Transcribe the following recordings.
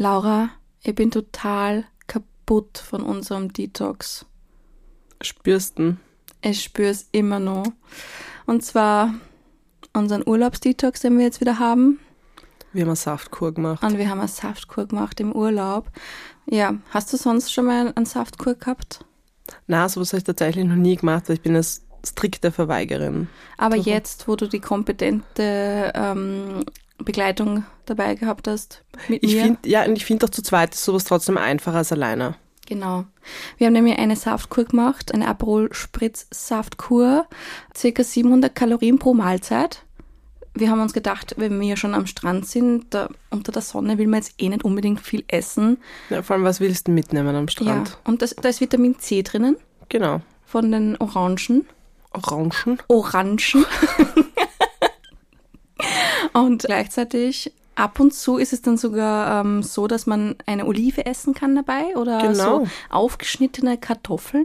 Laura, ich bin total kaputt von unserem Detox. Spürst du? Ich spüre es immer noch. Und zwar unseren Urlaubsdetox, den wir jetzt wieder haben. Wir haben eine Saftkur gemacht. Und wir haben eine Saftkur gemacht im Urlaub. Ja, hast du sonst schon mal eine Saftkur gehabt? Na, sowas habe ich tatsächlich noch nie gemacht, weil ich bin eine strikte Verweigerin. Aber jetzt, wo du die kompetente ähm, Begleitung dabei gehabt hast, mit Ich mir. finde, ja, und ich finde auch zu zweit ist sowas trotzdem einfacher als alleine. Genau. Wir haben nämlich eine Saftkur gemacht, eine Aperol Spritz Saftkur, circa 700 Kalorien pro Mahlzeit. Wir haben uns gedacht, wenn wir schon am Strand sind, da, unter der Sonne will man jetzt eh nicht unbedingt viel essen. Ja, vor allem, was willst du mitnehmen am Strand? Ja, und das, da ist Vitamin C drinnen Genau. von den Orangen. Orangen. Orangen. und gleichzeitig ab und zu ist es dann sogar ähm, so, dass man eine Olive essen kann dabei oder Genau. so aufgeschnittene Kartoffeln.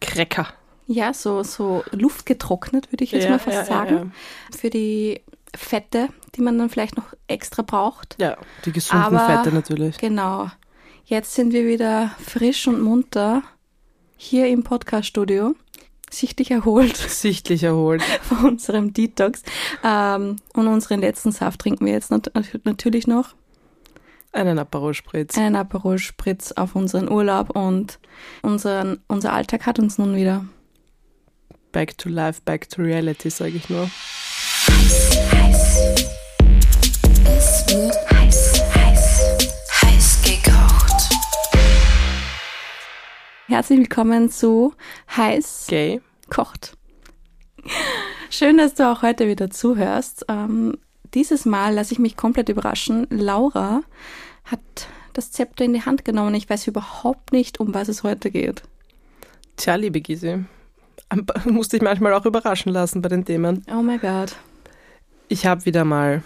Cracker. Ja, so, so luftgetrocknet, würde ich jetzt Ja, mal fast ja, ja, sagen. Für die Fette, die man dann vielleicht noch extra braucht. Ja, die gesunden Aber- Fette natürlich. Genau. Jetzt sind wir wieder frisch und munter hier im Podcast-Studio, sichtlich erholt Sichtlich erholt. von unserem Detox. Ähm, und unseren letzten Saft trinken wir jetzt nat natürlich noch. Einen Aperol Spritz. Einen Aperol Spritz auf unseren Urlaub und unseren, unser Alltag hat uns nun wieder. Back to life, back to reality, sage ich nur. Es wird Herzlich willkommen zu Heiß Gay. kocht. Schön, dass du auch heute wieder zuhörst. Ähm, dieses Mal lasse ich mich komplett überraschen. Laura hat das Zepter in die Hand genommen. Ich weiß überhaupt nicht, um was es heute geht. Tja, liebe Gysi, am- musste ich manchmal auch überraschen lassen bei den Themen. Oh mein Gott. Ich habe wieder mal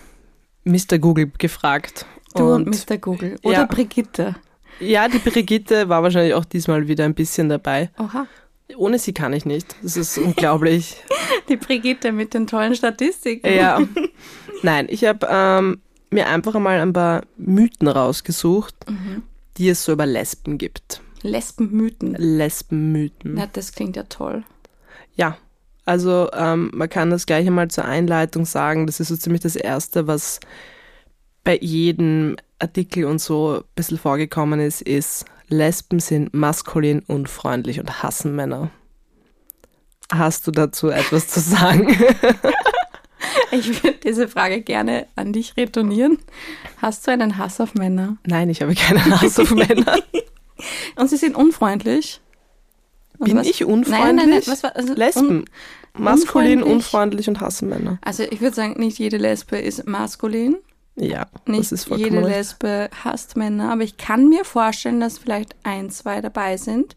Mr. Google gefragt. Du und, Mr. Google. Oder Ja. Brigitte. Ja, die Brigitte war wahrscheinlich auch diesmal wieder ein bisschen dabei. Oha. Ohne sie kann ich nicht. Das ist unglaublich. Die Brigitte mit den tollen Statistiken. ja. Nein, ich habe ähm, mir einfach einmal ein paar Mythen rausgesucht, die es so über Lesben gibt. Lesbenmythen. Lesbenmythen. Na, das klingt ja toll. Ja, also ähm, man kann das gleich einmal zur Einleitung sagen. Das ist so ziemlich das Erste, was bei jedem Artikel und so ein bisschen vorgekommen ist, ist, Lesben sind maskulin, unfreundlich und hassen Männer. Hast du dazu etwas zu sagen? Ich würde diese Frage gerne an dich retournieren. Hast du einen Hass auf Männer? Nein, ich habe keinen Hass auf Männer. Und sie sind unfreundlich? Und Bin was- ich unfreundlich? Nein, nein, nein. Was war, also Lesben. un- Maskulin, unfreundlich? unfreundlich und hassen Männer. Also ich würde sagen, nicht jede Lesbe ist maskulin. Ja, Nicht jede recht. Lesbe hasst Männer. Aber ich kann mir vorstellen, dass vielleicht ein, zwei dabei sind.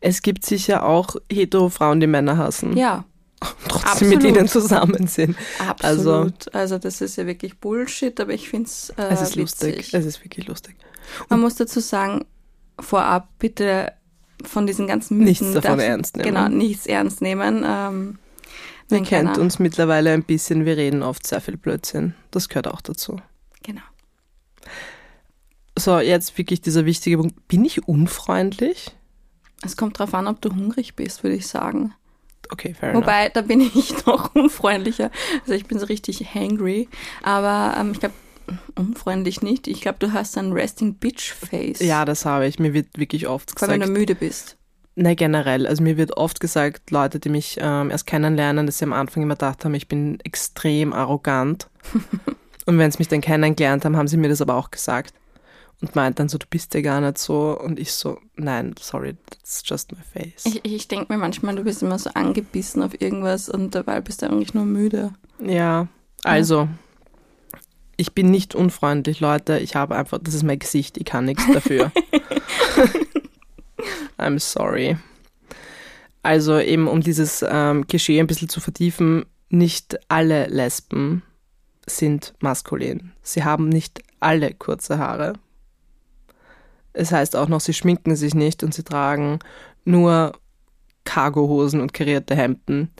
Es gibt sicher auch hetero Frauen, die Männer hassen. Ja, trotzdem mit absolut. ihnen zusammen sind. absolut. Also, das ist ja wirklich Bullshit, aber ich finde es äh, Es ist witzig. lustig. Es ist wirklich lustig. Man muss dazu sagen, vorab bitte von diesen ganzen Mythen... Nichts davon darfst- ernst nehmen. Genau, nichts ernst nehmen. Ähm, Ihr wenn kennt keiner- uns mittlerweile ein bisschen, wir reden oft sehr viel Blödsinn. Das gehört auch dazu. Genau. So, jetzt wirklich dieser wichtige Punkt. Bin ich unfreundlich? Es kommt drauf an, ob du hungrig bist, würde ich sagen. Okay, fair enough. Wobei, da bin ich noch unfreundlicher. Also ich bin so richtig hangry. Aber ähm, ich glaube, unfreundlich nicht. Ich glaube, du hast ein Resting Bitch Face. Ja, das habe ich. Mir wird wirklich oft Vor allem, wenn gesagt. du müde bist. Nein, generell. Also mir wird oft gesagt, Leute, die mich ähm, erst kennenlernen, dass sie am Anfang immer gedacht haben, ich bin extrem arrogant. und wenn sie mich dann kennengelernt haben, haben sie mir das aber auch gesagt. Und meint dann so, du bist ja gar nicht so. Und ich so, nein, sorry, that's just my face. Ich, ich denke mir manchmal, du bist immer so angebissen auf irgendwas und dabei bist du eigentlich nur müde. Ja, also, ich bin nicht unfreundlich, Leute. Ich habe einfach, das ist mein Gesicht, ich kann nichts dafür. I'm sorry. Also eben, um dieses ähm, Klischee ein bisschen zu vertiefen, nicht alle Lesben sind maskulin. Sie haben nicht alle kurze Haare. Es heißt auch noch, sie schminken sich nicht und sie tragen nur Cargohosen und karierte Hemden.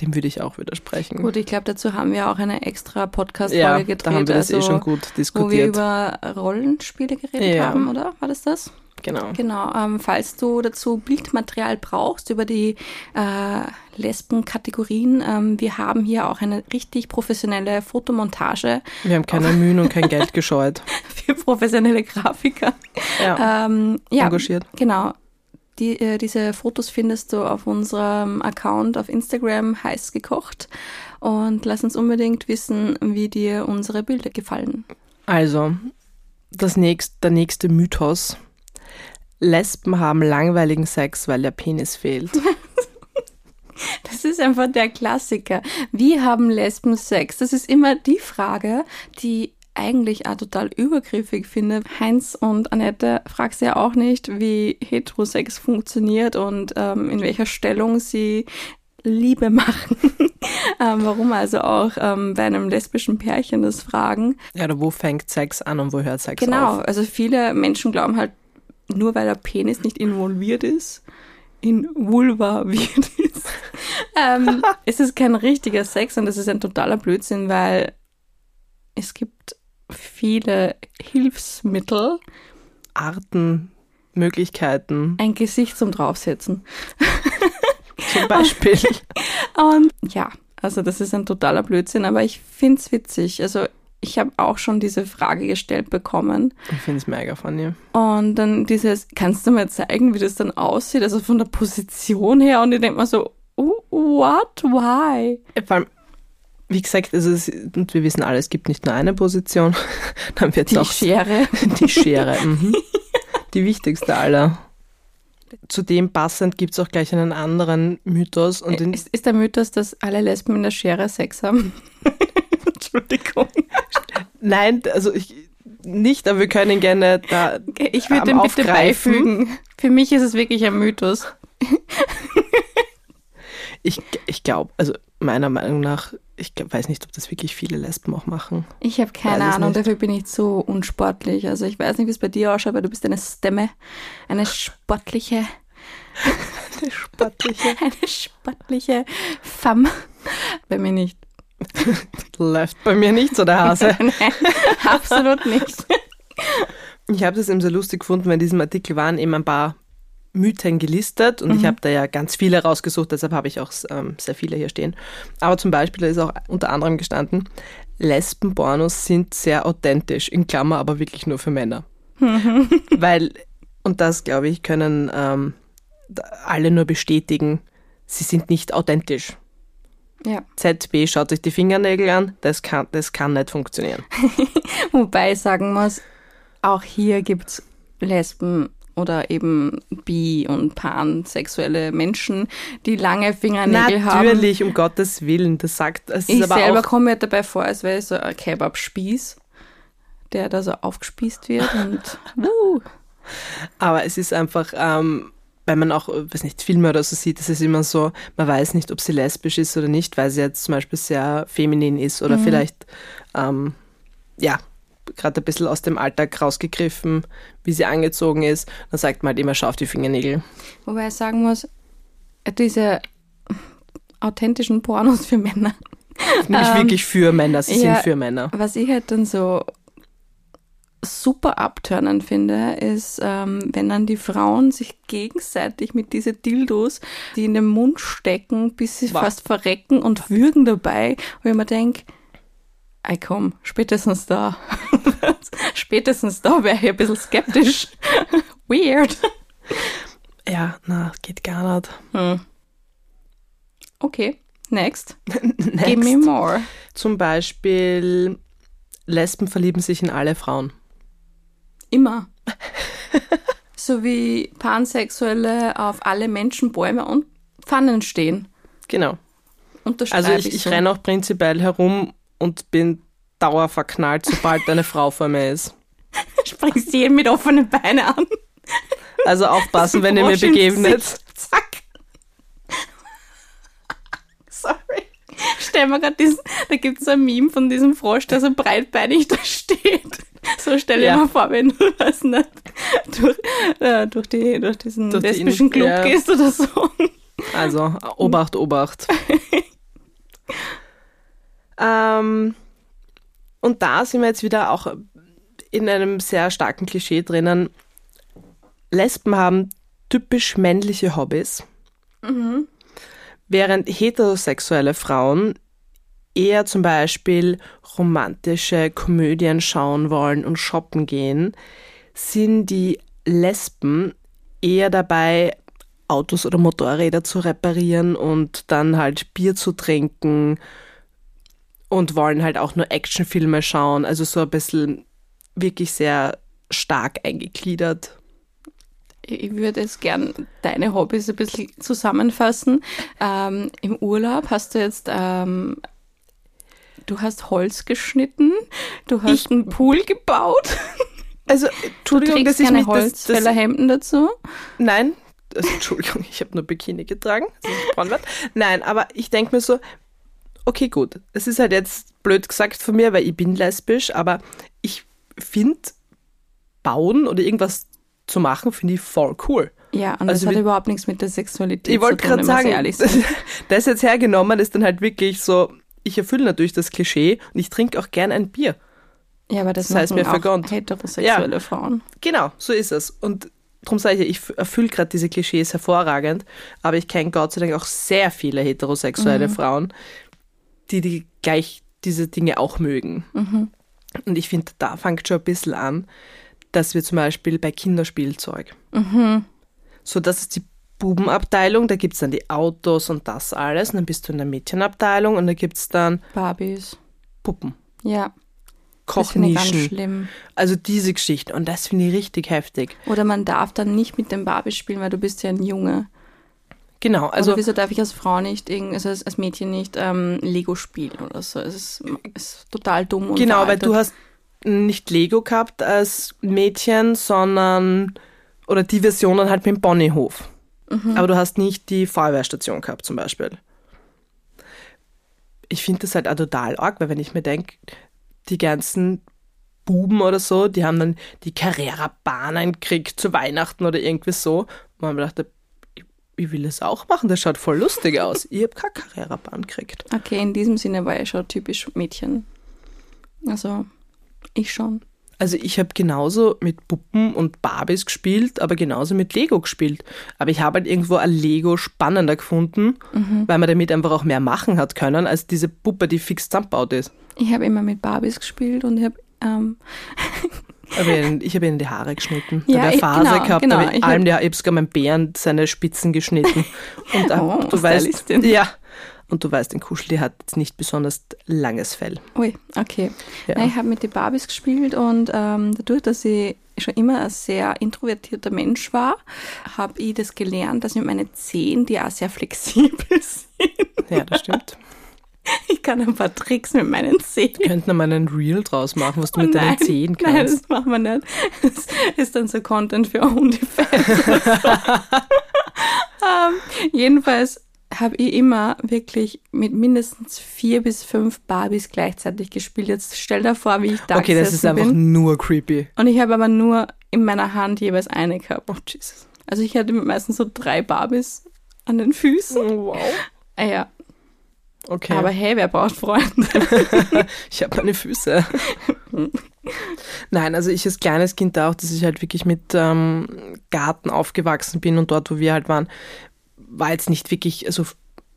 dem würde ich auch widersprechen. Gut, ich glaube, dazu haben wir auch eine extra Podcast-Folge ja, gedreht. da haben wir das eh also, schon gut Wo wir diskutiert. über Rollenspiele geredet Ja. haben, oder? War das das? Genau. Genau. Ähm, falls du dazu Bildmaterial brauchst über die äh, Lesben-Kategorien, ähm, wir haben hier auch eine richtig professionelle Fotomontage Wir haben keine Mühen und kein Geld gescheut. für professionelle Grafiker. Ja, Ähm, ja, engagiert. genau. Die, äh, diese Fotos findest du auf unserem Account auf Instagram heiß gekocht und lass uns unbedingt wissen, wie dir unsere Bilder gefallen. Also, das nächst, der nächste Mythos. Lesben haben langweiligen Sex, weil der Penis fehlt. Das ist einfach der Klassiker. Wie haben Lesben Sex? Das ist immer die Frage, die eigentlich auch total übergriffig finde. Heinz und Annette fragst ja auch nicht, wie Heterosex funktioniert und ähm, in welcher Stellung sie Liebe machen. ähm, warum also auch ähm, bei einem lesbischen Pärchen das fragen. Ja, oder wo fängt Sex an und wo hört Sex Genau, auf? also viele Menschen glauben halt, nur weil der Penis nicht involviert ist, involviert ist, ähm, ist es kein richtiger Sex und das ist ein totaler Blödsinn, weil es gibt viele Hilfsmittel, Arten, Möglichkeiten, ein Gesicht zum Draufsetzen. zum Beispiel. Und ja, also das ist ein totaler Blödsinn, aber ich finde es witzig. Also ich habe auch schon diese Frage gestellt bekommen. Ich finde es mega funny. Und dann dieses, kannst du mir zeigen, wie das dann aussieht? Also von der Position her. Und ich denke mir so, oh, what? Why? Vor allem, wie gesagt, also es, und wir wissen alle, es gibt nicht nur eine Position. Dann wird Die auch Schere. die Schere. Mhm. Die wichtigste aller. Zu dem passend gibt es auch gleich einen anderen Mythos. Und den, ist, ist der Mythos, dass alle Lesben in der Schere Sex haben? Entschuldigung. nein, also ich nicht, aber wir können gerne da Ich würde am den bitte Aufgreifen. beifügen. Für mich ist es wirklich ein Mythos. Ich, ich glaube, also meiner Meinung nach, ich glaub, weiß nicht, ob das wirklich viele Lesben auch machen. Ich habe keine Weiß Ahnung, dafür bin ich zu unsportlich. Also ich weiß nicht, wie es bei dir ausschaut, aber du bist eine Stemme, eine sportliche, Sportliche. eine sportliche Femme. Bei mir nicht. Läuft bei mir nicht so der Hase. Nein, absolut nicht. Ich habe das eben sehr lustig gefunden, weil in diesem Artikel waren eben ein paar Mythen gelistet und ich habe da ja ganz viele rausgesucht, deshalb habe ich auch ähm, sehr viele hier stehen. Aber zum Beispiel da ist auch unter anderem gestanden, Lesbenpornos sind sehr authentisch, in Klammer aber wirklich nur für Männer. weil, und das glaube ich, können ähm, alle nur bestätigen, sie sind nicht authentisch. Ja. ZB schaut sich die Fingernägel an, das kann, das kann nicht funktionieren. Wobei ich sagen muss, auch hier gibt's Lesben oder eben bi- und pansexuelle Menschen, die lange Fingernägel haben. Natürlich, um Gottes Willen, das sagt, es Ich selber komme mir dabei vor, als wäre ich so ein Kebab-Spieß, der da so aufgespießt wird und uh, aber es ist einfach, ähm, wenn man auch, äh, weiß nicht, Filme oder so sieht, es ist immer so, man weiß nicht, ob sie lesbisch ist oder nicht, weil sie jetzt zum Beispiel sehr feminin ist oder vielleicht, ähm, ja, gerade ein bisschen aus dem Alltag rausgegriffen, wie sie angezogen ist, dann sagt man halt immer, schau auf die Fingernägel. wobei ich sagen muss, diese authentischen Pornos für Männer, Nicht Ähm, wirklich für Männer, sie ja. sind für Männer. was ich halt dann so super abtörnend finde, ist, ähm, wenn dann die Frauen sich gegenseitig mit diese Dildos, die in den Mund stecken, bis sie Wow. fast verrecken und würgen dabei, wo ich mir denke, ey komm, spätestens da. spätestens da wäre ich ein bisschen skeptisch. Weird. Ja, na, geht gar nicht. Hm. Okay, next. Next. Give me more. Zum Beispiel, Lesben verlieben sich in alle Frauen. Immer. so wie Pansexuelle auf alle Menschen, Bäume und Pfannen stehen. Genau. Also ich, ich so. renne auch prinzipiell herum und bin dauerverknallt, sobald eine Frau vor mir ist. Springst jeden mit offenen Beinen an. Also aufpassen, wenn ihr mir begegnet. Gesicht. Zack. Sorry. Stell mir gerade diesen, da gibt es ein Meme von diesem Frosch, der so breitbeinig da steht. So stell dir Ja. mal vor, wenn du das nicht durch, äh, durch, die, durch diesen Durch die lesbischen In- Club ja. gehst oder so. Also Obacht, Obacht. Ähm, und da sind wir jetzt wieder auch in einem sehr starken Klischee drinnen. Lesben haben typisch männliche Hobbys, während heterosexuelle Frauen eher zum Beispiel romantische Komödien schauen wollen und shoppen gehen, sind die Lesben eher dabei, Autos oder Motorräder zu reparieren und dann halt Bier zu trinken und wollen halt auch nur Actionfilme schauen. Also so ein bisschen wirklich sehr stark eingegliedert. Ich würde jetzt gern deine Hobbys ein bisschen zusammenfassen. Ähm, Im Urlaub hast du jetzt, ähm, du hast Holz geschnitten, du hast Ich- einen Pool gebaut, Also, Entschuldigung, dass ich keine mich das, das, Holzfällerhemden dazu. Nein, also, Entschuldigung, ich habe nur Bikini getragen, wird. Nein, aber ich denke mir so, okay, gut, es ist halt jetzt blöd gesagt von mir, weil ich bin lesbisch, aber ich finde, bauen oder irgendwas zu machen, finde ich voll cool. Ja, und Also das hat überhaupt nichts mit der Sexualität Ich wollte zu tun, gerade wenn wir sagen, ehrlich das, sind. das jetzt hergenommen ist dann halt wirklich so, ich erfülle natürlich das Klischee und ich trinke auch gern ein Bier. Ja, aber das, das heißt mir auch vergönnt. heterosexuelle Frauen. Genau, so ist es. Und darum sage ich ja, ich erfülle gerade diese Klischees hervorragend, aber ich kenne Gott sei Dank auch sehr viele heterosexuelle Frauen, die, die gleich diese Dinge auch mögen. Und ich finde, da fängt schon ein bisschen an, dass wir zum Beispiel bei Kinderspielzeug, so das ist die Bubenabteilung, da gibt es dann die Autos und das alles, und dann bist du in der Mädchenabteilung und da gibt es dann Barbies. Puppen, Ja, das finde ich ganz Kochnischen, schlimm. also diese Geschichten und das finde ich richtig heftig. Oder man darf dann nicht mit dem Barbie spielen, weil du bist ja ein Junge. Genau, Also also wieso darf ich als Frau nicht, also als, Mädchen nicht ähm, Lego spielen oder so? Es ist, ist total dumm und Genau, weil veraltet. du hast nicht Lego gehabt als Mädchen, sondern oder die Versionen halt mit dem Ponyhof. Aber du hast nicht die Feuerwehrstation gehabt zum Beispiel. Ich finde das halt auch total arg, weil wenn ich mir denke, die ganzen Buben oder so, die haben dann die Carrera-Bahnen gekriegt zu Weihnachten oder irgendwie so. Und man dachte, ich, ich will das auch machen, das schaut voll lustig aus. Ich habe keine Carrera-Bahn gekriegt. Okay, in diesem Sinne war ich schon typisch Mädchen. Also, ich schon. Also ich habe genauso mit Puppen und Barbies gespielt, aber genauso mit Lego gespielt. Aber ich habe halt irgendwo ein Lego spannender gefunden, weil man damit einfach auch mehr machen hat können, als diese Puppe, die fix zusammengebaut ist. Ich habe immer mit Barbies gespielt und ich habe ähm, ich habe ihnen die Haare geschnitten. Ja, da habe ich- Phase genau, gehabt, genau. Ich allem ich habe sogar meinem Bären seine Spitzen geschnitten. Und Oh, du weißt, ja. Und du weißt, ein Kuschel hat jetzt nicht besonders langes Fell. Ui, okay. Ja. Nein, ich habe mit den Barbies gespielt und ähm, dadurch, dass ich schon immer ein sehr introvertierter Mensch war, habe ich das gelernt, dass mit meinen Zehen, die auch sehr flexibel sind, Ja, das stimmt. ich kann ein paar Tricks mit meinen Zehen. Wir könnten mal einen Reel draus machen, was du mit deinen Nein, Zehen Nein, kannst. das machen wir nicht. Das ist dann so Content für OnlyFans. ähm, jedenfalls habe ich immer wirklich mit mindestens vier bis fünf Barbies gleichzeitig gespielt. Jetzt stell dir vor, wie ich da Okay, das ist einfach bin. nur creepy. Und ich habe aber nur in meiner Hand jeweils eine gehabt. Oh, Jesus. Also ich hatte meistens so drei Barbies an den Füßen. Wow. Ah ja, Okay. aber hey, wer braucht Freunde? ich habe meine Füße. Nein, also ich als kleines Kind auch, dass ich halt wirklich mit ähm, Garten aufgewachsen bin und dort, wo wir halt waren, war jetzt nicht wirklich, also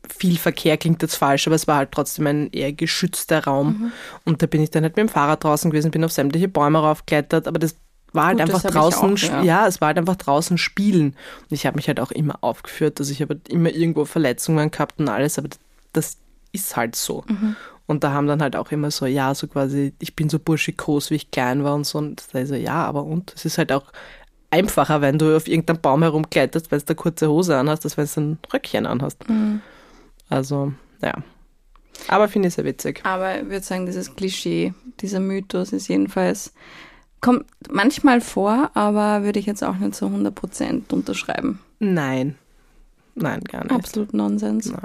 viel Verkehr klingt jetzt falsch, aber es war halt trotzdem ein eher geschützter Raum. Und da bin ich dann halt mit dem Fahrrad draußen gewesen, bin auf sämtliche Bäume raufgeklettert, aber das war halt Gut, einfach draußen, auch, ja. ja, es war halt einfach draußen spielen. Und ich habe mich halt auch immer aufgeführt, dass ich habe immer irgendwo Verletzungen gehabt und alles, aber das ist halt so. Mhm. Und da haben dann halt auch immer so, ja, so quasi, ich bin so burschikos, wie ich klein war und so. Und da ist so, ja, aber und? Es ist halt auch einfacher, wenn du auf irgendeinem Baum herumkletterst, wenn du eine kurze Hose anhast, als wenn du ein Röckchen anhast. Mhm. Also, ja. Aber finde ich sehr witzig. Aber ich würde sagen, dieses Klischee, dieser Mythos ist jedenfalls, kommt manchmal vor, aber würde ich jetzt auch nicht zu 100% unterschreiben. Nein. Nein, gar nicht. Absolut Nonsens. Ja.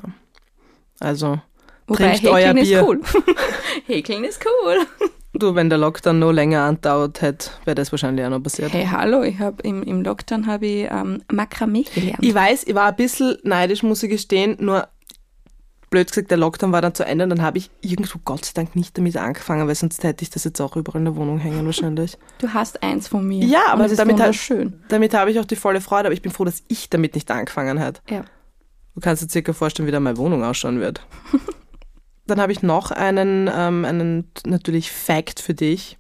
Also, Wobei trinkt euer Häkeln Bier. ist cool. Häkeln ist cool. Du, wenn der Lockdown noch länger andauert hätte, wäre das wahrscheinlich auch noch passiert. Hey, hallo, ich habe im, im Lockdown habe ich ähm, Makramee gelernt. Ich weiß, ich war ein bisschen neidisch, muss ich gestehen, nur blöd gesagt, der Lockdown war dann zu Ende und dann habe ich irgendwo Gott sei Dank nicht damit angefangen, weil sonst hätte ich das jetzt auch überall in der Wohnung hängen wahrscheinlich. Du hast eins von mir. Ja, aber ist damit, halt, wunderschön. damit habe ich auch die volle Freude, aber ich bin froh, dass ich damit nicht angefangen habe. Ja. Du kannst dir circa vorstellen, wie da meine Wohnung ausschauen wird. Dann habe ich noch einen, ähm, einen natürlich Fact für dich.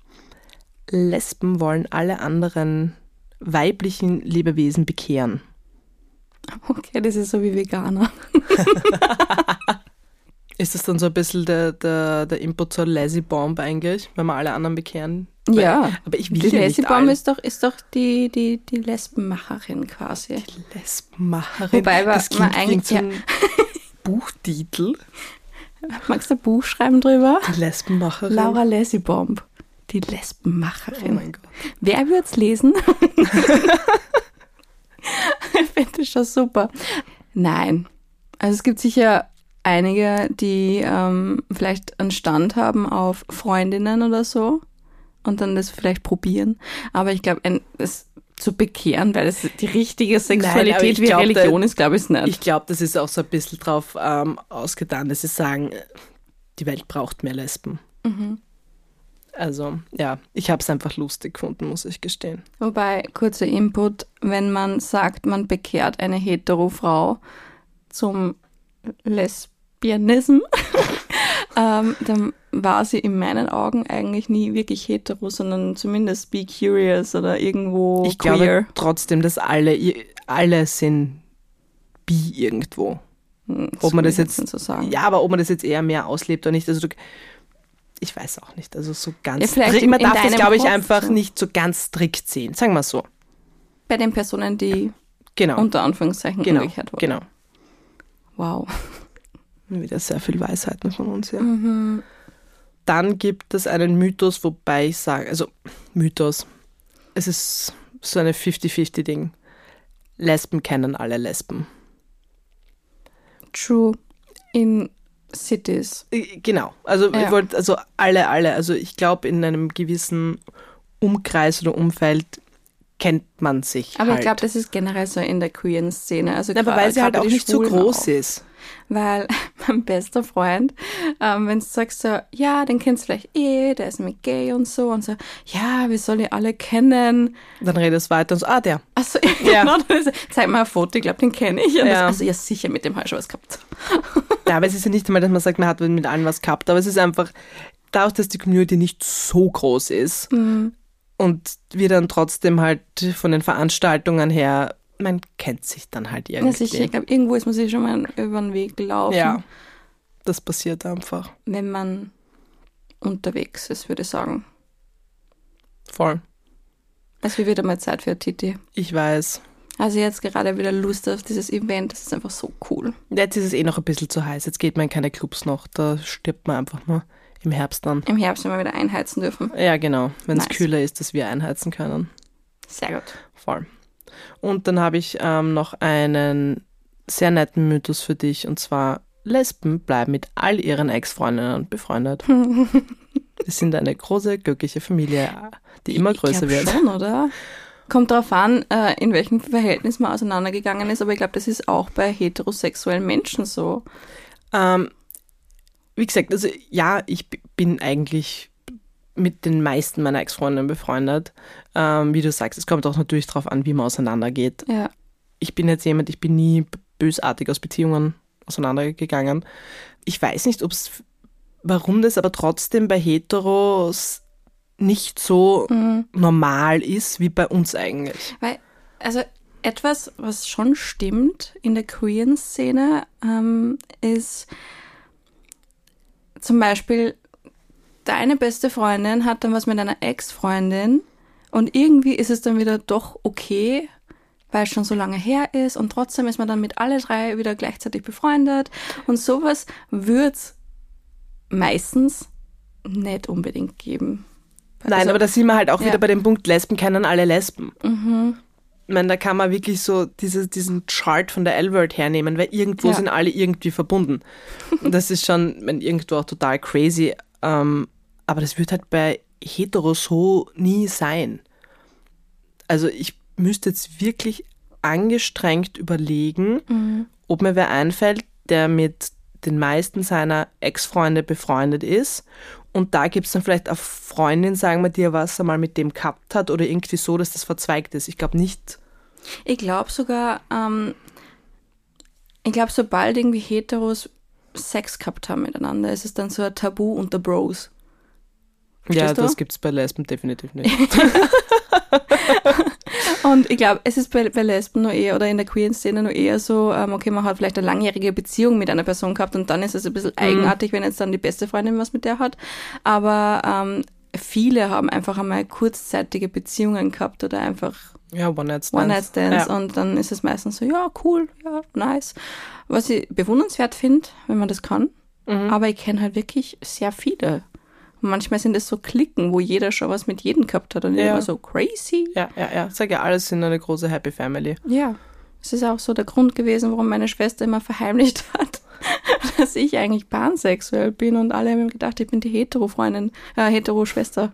Lesben wollen alle anderen weiblichen Lebewesen bekehren. Okay, das ist so wie Veganer. Ist das dann so ein bisschen der, der, der Input zur Lazy Bomb eigentlich, wenn wir alle anderen bekehren? Ja. Aber ich will Die ja Lazy Bomb ist doch, ist doch die, die, die Lesbenmacherin quasi. Lesbenmacherin. Wobei wir- das man klingt wie so eigentlich- ein Buchtitel. Magst du ein Buch schreiben drüber? Die Lesbenmacherin. Laura Lazy Bomb. Die Oh Lesbenmacherin. mein Gott. Wer wird's lesen? ich finde das schon super. Nein. Also es gibt sicher einige, die ähm, vielleicht einen Stand haben auf Freundinnen oder so und dann das vielleicht probieren. Aber ich glaube, es zu bekehren, weil es die richtige Sexualität ich wie glaub, Religion da- ist, glaube ich nicht. Ich glaube, das ist auch so ein bisschen drauf ähm, ausgetan, dass sie sagen, die Welt braucht mehr Lesben. Also, ja, ich habe es einfach lustig gefunden, muss ich gestehen. Wobei, kurzer Input, wenn man sagt, man bekehrt eine hetero Frau zum Lesbianism, ähm, dann war sie in meinen Augen eigentlich nie wirklich hetero, sondern zumindest be curious oder irgendwo ich queer. glaube trotzdem, dass alle, alle sind bi irgendwo. Hm, ob man das jetzt- so sagen. Ja, aber ob man das jetzt eher mehr auslebt oder nicht, also du, ich weiß auch nicht. Also so ganz Ja, strikt- man darf das, glaube ich, Kopf einfach so. nicht so ganz strikt sehen. Sagen wir so. Bei den Personen, die Genau. unter Anführungszeichen genau. umgekehrt wurden. Genau. Wow. Wieder sehr viel Weisheiten von uns, ja. Mhm. Dann gibt es einen Mythos, wobei ich sage, also Mythos, es ist so eine 50-50-Ding. Lesben kennen alle Lesben. True. In Cities. Genau. Also Ja. ich wollte, also alle, alle. Also ich glaube, in einem gewissen Umkreis oder Umfeld kennt man sich. Aber halt. ich glaube, das ist generell so in der queeren Szene. Also aber gra- weil sie halt auch nicht so Schwulen groß auch. ist. Weil mein bester Freund, ähm, wenn du sagst so, ja, den kennst du vielleicht eh, der ist mit gay und so und so, ja, wir sollen die alle kennen. Dann redest du weiter und so, ah, der. Also, Ja. genau, ist- zeig mal ein Foto, ich glaube, den kenne ich. Ja. das, also, ja, sicher, mit dem habe ich schon was gehabt. Ja, aber es ist ja nicht einmal, dass man sagt, man hat mit allen was gehabt, aber es ist einfach, dadurch, dass die Community nicht so groß ist Mhm. und wir dann trotzdem halt von den Veranstaltungen her, man kennt sich dann halt Ja, irgendwie. sicher, ich glaube, irgendwo ist man sich schon mal über den Weg gelaufen, Ja, das passiert einfach. wenn man unterwegs ist, würde ich sagen. Voll. Es wird wieder mal Zeit für Titi. Ich weiß. Also jetzt gerade wieder Lust auf dieses Event, das ist einfach so cool. Jetzt ist es eh noch ein bisschen zu heiß. Jetzt geht man in keine Clubs noch. Da stirbt man einfach nur im Herbst dann. Im Herbst, wenn wir wieder einheizen dürfen. Ja, genau. Wenn es Nice. kühler ist, dass wir einheizen können. Sehr gut. Voll. Und dann habe ich ähm, noch einen sehr netten Mythos für dich. Und zwar, Lesben bleiben mit all ihren Ex-Freundinnen befreundet. Wir sind eine große, glückliche Familie, die immer ich größer wird. schon, oder? Kommt darauf an, äh, in welchem Verhältnis man auseinandergegangen ist, aber ich glaube, das ist auch bei heterosexuellen Menschen so. Ähm, wie gesagt, also ja, ich bin eigentlich mit den meisten meiner Ex-Freundinnen befreundet. Ähm, wie du sagst, es kommt auch natürlich darauf an, wie man auseinandergeht. Ja. Ich bin jetzt jemand, ich bin nie bösartig aus Beziehungen auseinandergegangen. Ich weiß nicht, ob's, warum das aber trotzdem bei Heteros nicht so Mhm. normal ist wie bei uns eigentlich. Weil, also etwas, was schon stimmt in der queeren Szene, ähm, ist zum Beispiel, deine beste Freundin hat dann was mit einer Ex-Freundin und irgendwie ist es dann wieder doch okay, weil es schon so lange her ist und trotzdem ist man dann mit alle drei wieder gleichzeitig befreundet und sowas wird es meistens nicht unbedingt geben. Nein, Also- aber da sind wir halt auch ja. wieder bei dem Punkt, Lesben kennen alle Lesben. Mhm. Ich meine, da kann man wirklich so diese, diesen Chart von der L-Word hernehmen, weil irgendwo Ja. sind alle irgendwie verbunden. Und das ist schon wenn irgendwo auch total crazy. Ähm, aber das wird halt bei Hetero so nie sein. Also ich müsste jetzt wirklich angestrengt überlegen, Mhm. ob mir wer einfällt, der mit den meisten seiner Ex-Freunde befreundet ist. Und da gibt es dann vielleicht eine Freundin, sagen wir dir, was er mal mit dem gehabt hat oder irgendwie so, dass das verzweigt ist. Ich glaube nicht. Ich glaube sogar, ähm, ich glaube, sobald irgendwie Heteros Sex gehabt haben miteinander, ist es dann so ein Tabu unter Bros. Ja, Verstehst du? das gibt es bei Lesben definitiv nicht. Und ich glaube, es ist bei, bei Lesben nur eher oder in der queeren Szene nur eher so, ähm, okay, man hat vielleicht eine langjährige Beziehung mit einer Person gehabt und dann ist es ein bisschen eigenartig, wenn jetzt dann die beste Freundin was mit der hat. Aber ähm, viele haben einfach einmal kurzzeitige Beziehungen gehabt oder einfach ja, One-Night-Stands. One-Night-Stands Ja. und dann ist es meistens so, ja, cool, ja, nice. Was ich bewundernswert finde, wenn man das kann. Mhm. Aber ich kenne halt wirklich sehr viele. Und manchmal sind es so Klicken, wo jeder schon was mit jedem gehabt hat und Ja. immer so crazy. Ja, ja, ja. Sag ja, alles sind eine große Happy Family. Ja, es ist auch so der Grund gewesen, warum meine Schwester immer verheimlicht hat, dass ich eigentlich pansexuell bin und alle haben gedacht, ich bin die Hetero-Freundin, äh, Hetero-Schwester.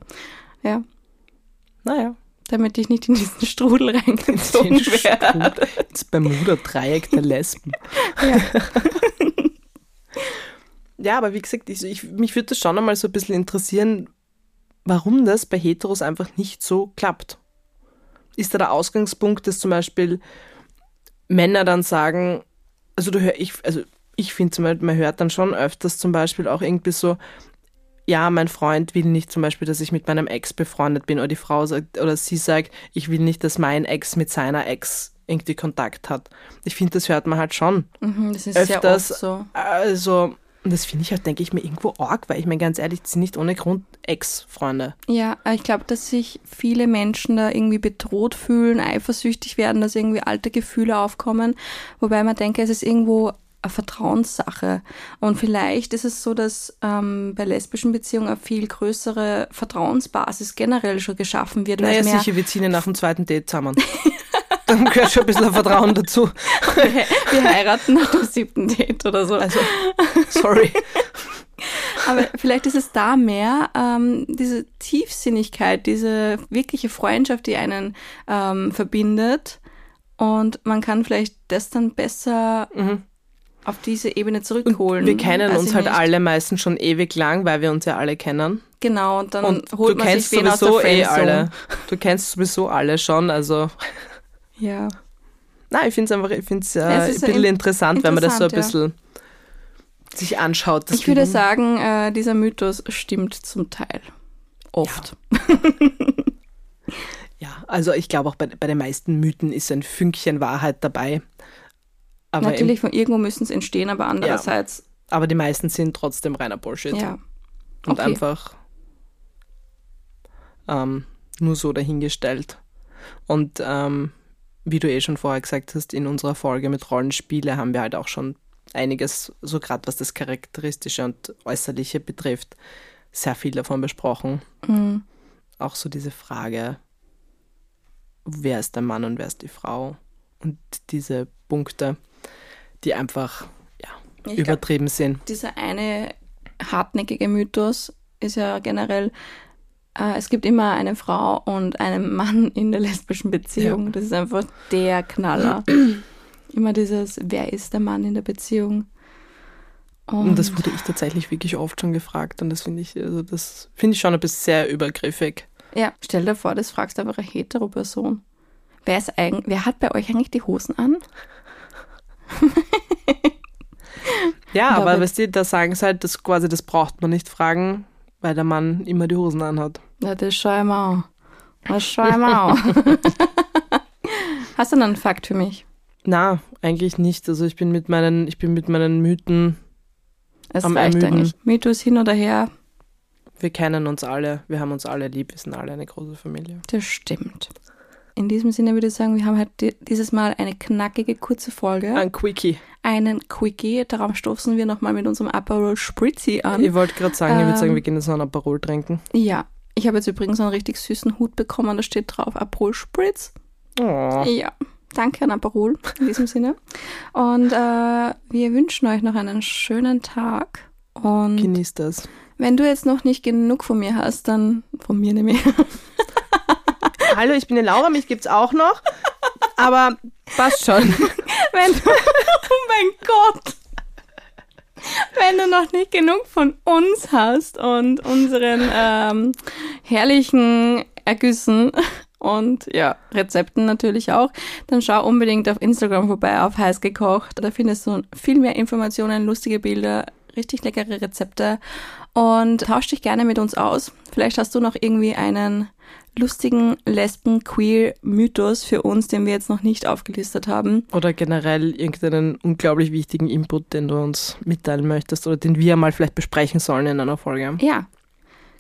Ja, Naja. Damit ich nicht in diesen Strudel reingezogen Den werde. Das Bermuda-Dreieck der Lesben. Ja. Ja, aber wie gesagt, ich, ich, mich würde das schon einmal so ein bisschen interessieren, warum das bei Heteros einfach nicht so klappt. Ist da der Ausgangspunkt, dass zum Beispiel Männer dann sagen, also du hör, ich, also ich finde zum Beispiel, man hört dann schon öfters zum Beispiel auch irgendwie so, ja, mein Freund will nicht zum Beispiel, dass ich mit meinem Ex befreundet bin, oder die Frau sagt, oder sie sagt, ich will nicht, dass mein Ex mit seiner Ex irgendwie Kontakt hat. Ich finde, das hört man halt schon Mhm, das ist öfters. sehr so. Also, das finde ich halt, denke ich mir, irgendwo arg, weil ich meine, ganz ehrlich, die sind nicht ohne Grund Ex-Freunde. Ja, ich glaube, dass sich viele Menschen da irgendwie bedroht fühlen, eifersüchtig werden, dass irgendwie alte Gefühle aufkommen. Wobei man denke, es ist irgendwo eine Vertrauenssache. Und vielleicht ist es so, dass ähm, bei lesbischen Beziehungen eine viel größere Vertrauensbasis generell schon geschaffen wird. Naja, sicher, wir ziehen ja nach dem zweiten Date zusammen. Dann gehört schon ein bisschen Vertrauen dazu. wir heiraten nach dem siebten Date oder so. Also, sorry. Aber vielleicht ist es da mehr ähm, diese Tiefsinnigkeit, diese wirkliche Freundschaft, die einen ähm, verbindet. Und man kann vielleicht das dann besser auf diese Ebene zurückholen. Wir kennen Weiß uns halt nicht. alle meistens schon ewig lang, weil wir uns ja alle kennen. Genau, und dann Und holt du man kennst sich wen aus der sowieso eh alle. Du kennst sowieso alle schon, also. Ja. Nein, ich finde es einfach, ich finde es äh, Es ein bisschen in- interessant, wenn man das so ein bisschen sich anschaut. Ich würde sagen, äh, dieser Mythos stimmt zum Teil. Oft. Ja, also ich glaube auch bei, bei den meisten Mythen ist ein Fünkchen Wahrheit dabei. Aber, Natürlich, von irgendwo müssen es entstehen, aber andererseits, Im, aber die meisten sind trotzdem reiner Bullshit. ja. Und okay. einfach ähm, nur so dahingestellt. Und ähm, wie du eh schon vorher gesagt hast, in unserer Folge mit Rollenspiele haben wir halt auch schon einiges, so gerade was das Charakteristische und Äußerliche betrifft, sehr viel davon besprochen. Mhm. Auch so diese Frage, wer ist der Mann und wer ist die Frau? Und diese Punkte, die einfach ja, Ich glaub, übertrieben sind. dieser eine hartnäckige Mythos ist ja generell, äh, es gibt immer eine Frau und einen Mann in der lesbischen Beziehung. Das ist einfach der Knaller. immer dieses, wer ist der Mann in der Beziehung? Und das wurde ich tatsächlich wirklich oft schon gefragt und das finde ich, also das finde ich schon ein bisschen sehr übergriffig. ja, stell dir vor, das fragst du einfach eine hetero Person. Wer, ist eigen, wer hat bei euch eigentlich die Hosen an? Ja, aber wird- weißt du, da sagen sie halt, das quasi, das braucht man nicht fragen, weil der Mann immer die Hosen anhat. Ja, das schau ich mir an. Das schau ich mir an. Hast du noch einen Fakt für mich? Na, eigentlich nicht. Also ich bin mit meinen, ich bin mit meinen Mythen, Es Am reicht Ermüden. eigentlich. Mythos hin oder her, wir kennen uns alle, wir haben uns alle lieb, wir sind alle eine große Familie. das stimmt. In diesem Sinne würde ich sagen, wir haben halt di- dieses Mal eine knackige, kurze Folge. Ein Quickie. einen Quickie. Darauf stoßen wir nochmal mit unserem Aperol Spritzy an. Ich wollte gerade sagen, ich würde sagen, Ähm, wir gehen jetzt noch ein Aperol trinken. Ja, ich habe jetzt übrigens einen richtig süßen Hut bekommen, da steht drauf Aperol Spritz. Oh. Ja, danke an Aperol in diesem Sinne. Und äh, wir wünschen euch noch einen schönen Tag. Und Genießt das. wenn du jetzt noch nicht genug von mir hast, dann von mir nämlich. Hallo, ich bin die Laura, mich gibt's auch noch. Aber passt schon. Wenn du, oh mein Gott. Wenn du noch nicht genug von uns hast und unseren ähm, herrlichen Ergüssen und ja, Rezepten natürlich auch, dann schau unbedingt auf Instagram vorbei auf heiß gekocht. Da findest du viel mehr Informationen, lustige Bilder, richtig leckere Rezepte und tausch dich gerne mit uns aus. Vielleicht hast du noch irgendwie einen lustigen Lesben-Queer-Mythos für uns, den wir jetzt noch nicht aufgelistet haben. Oder generell irgendeinen unglaublich wichtigen Input, den du uns mitteilen möchtest oder den wir mal vielleicht besprechen sollen in einer Folge. Ja,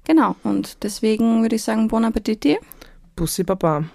genau. Und deswegen würde ich sagen, Bon Appetit. Bussi Baba.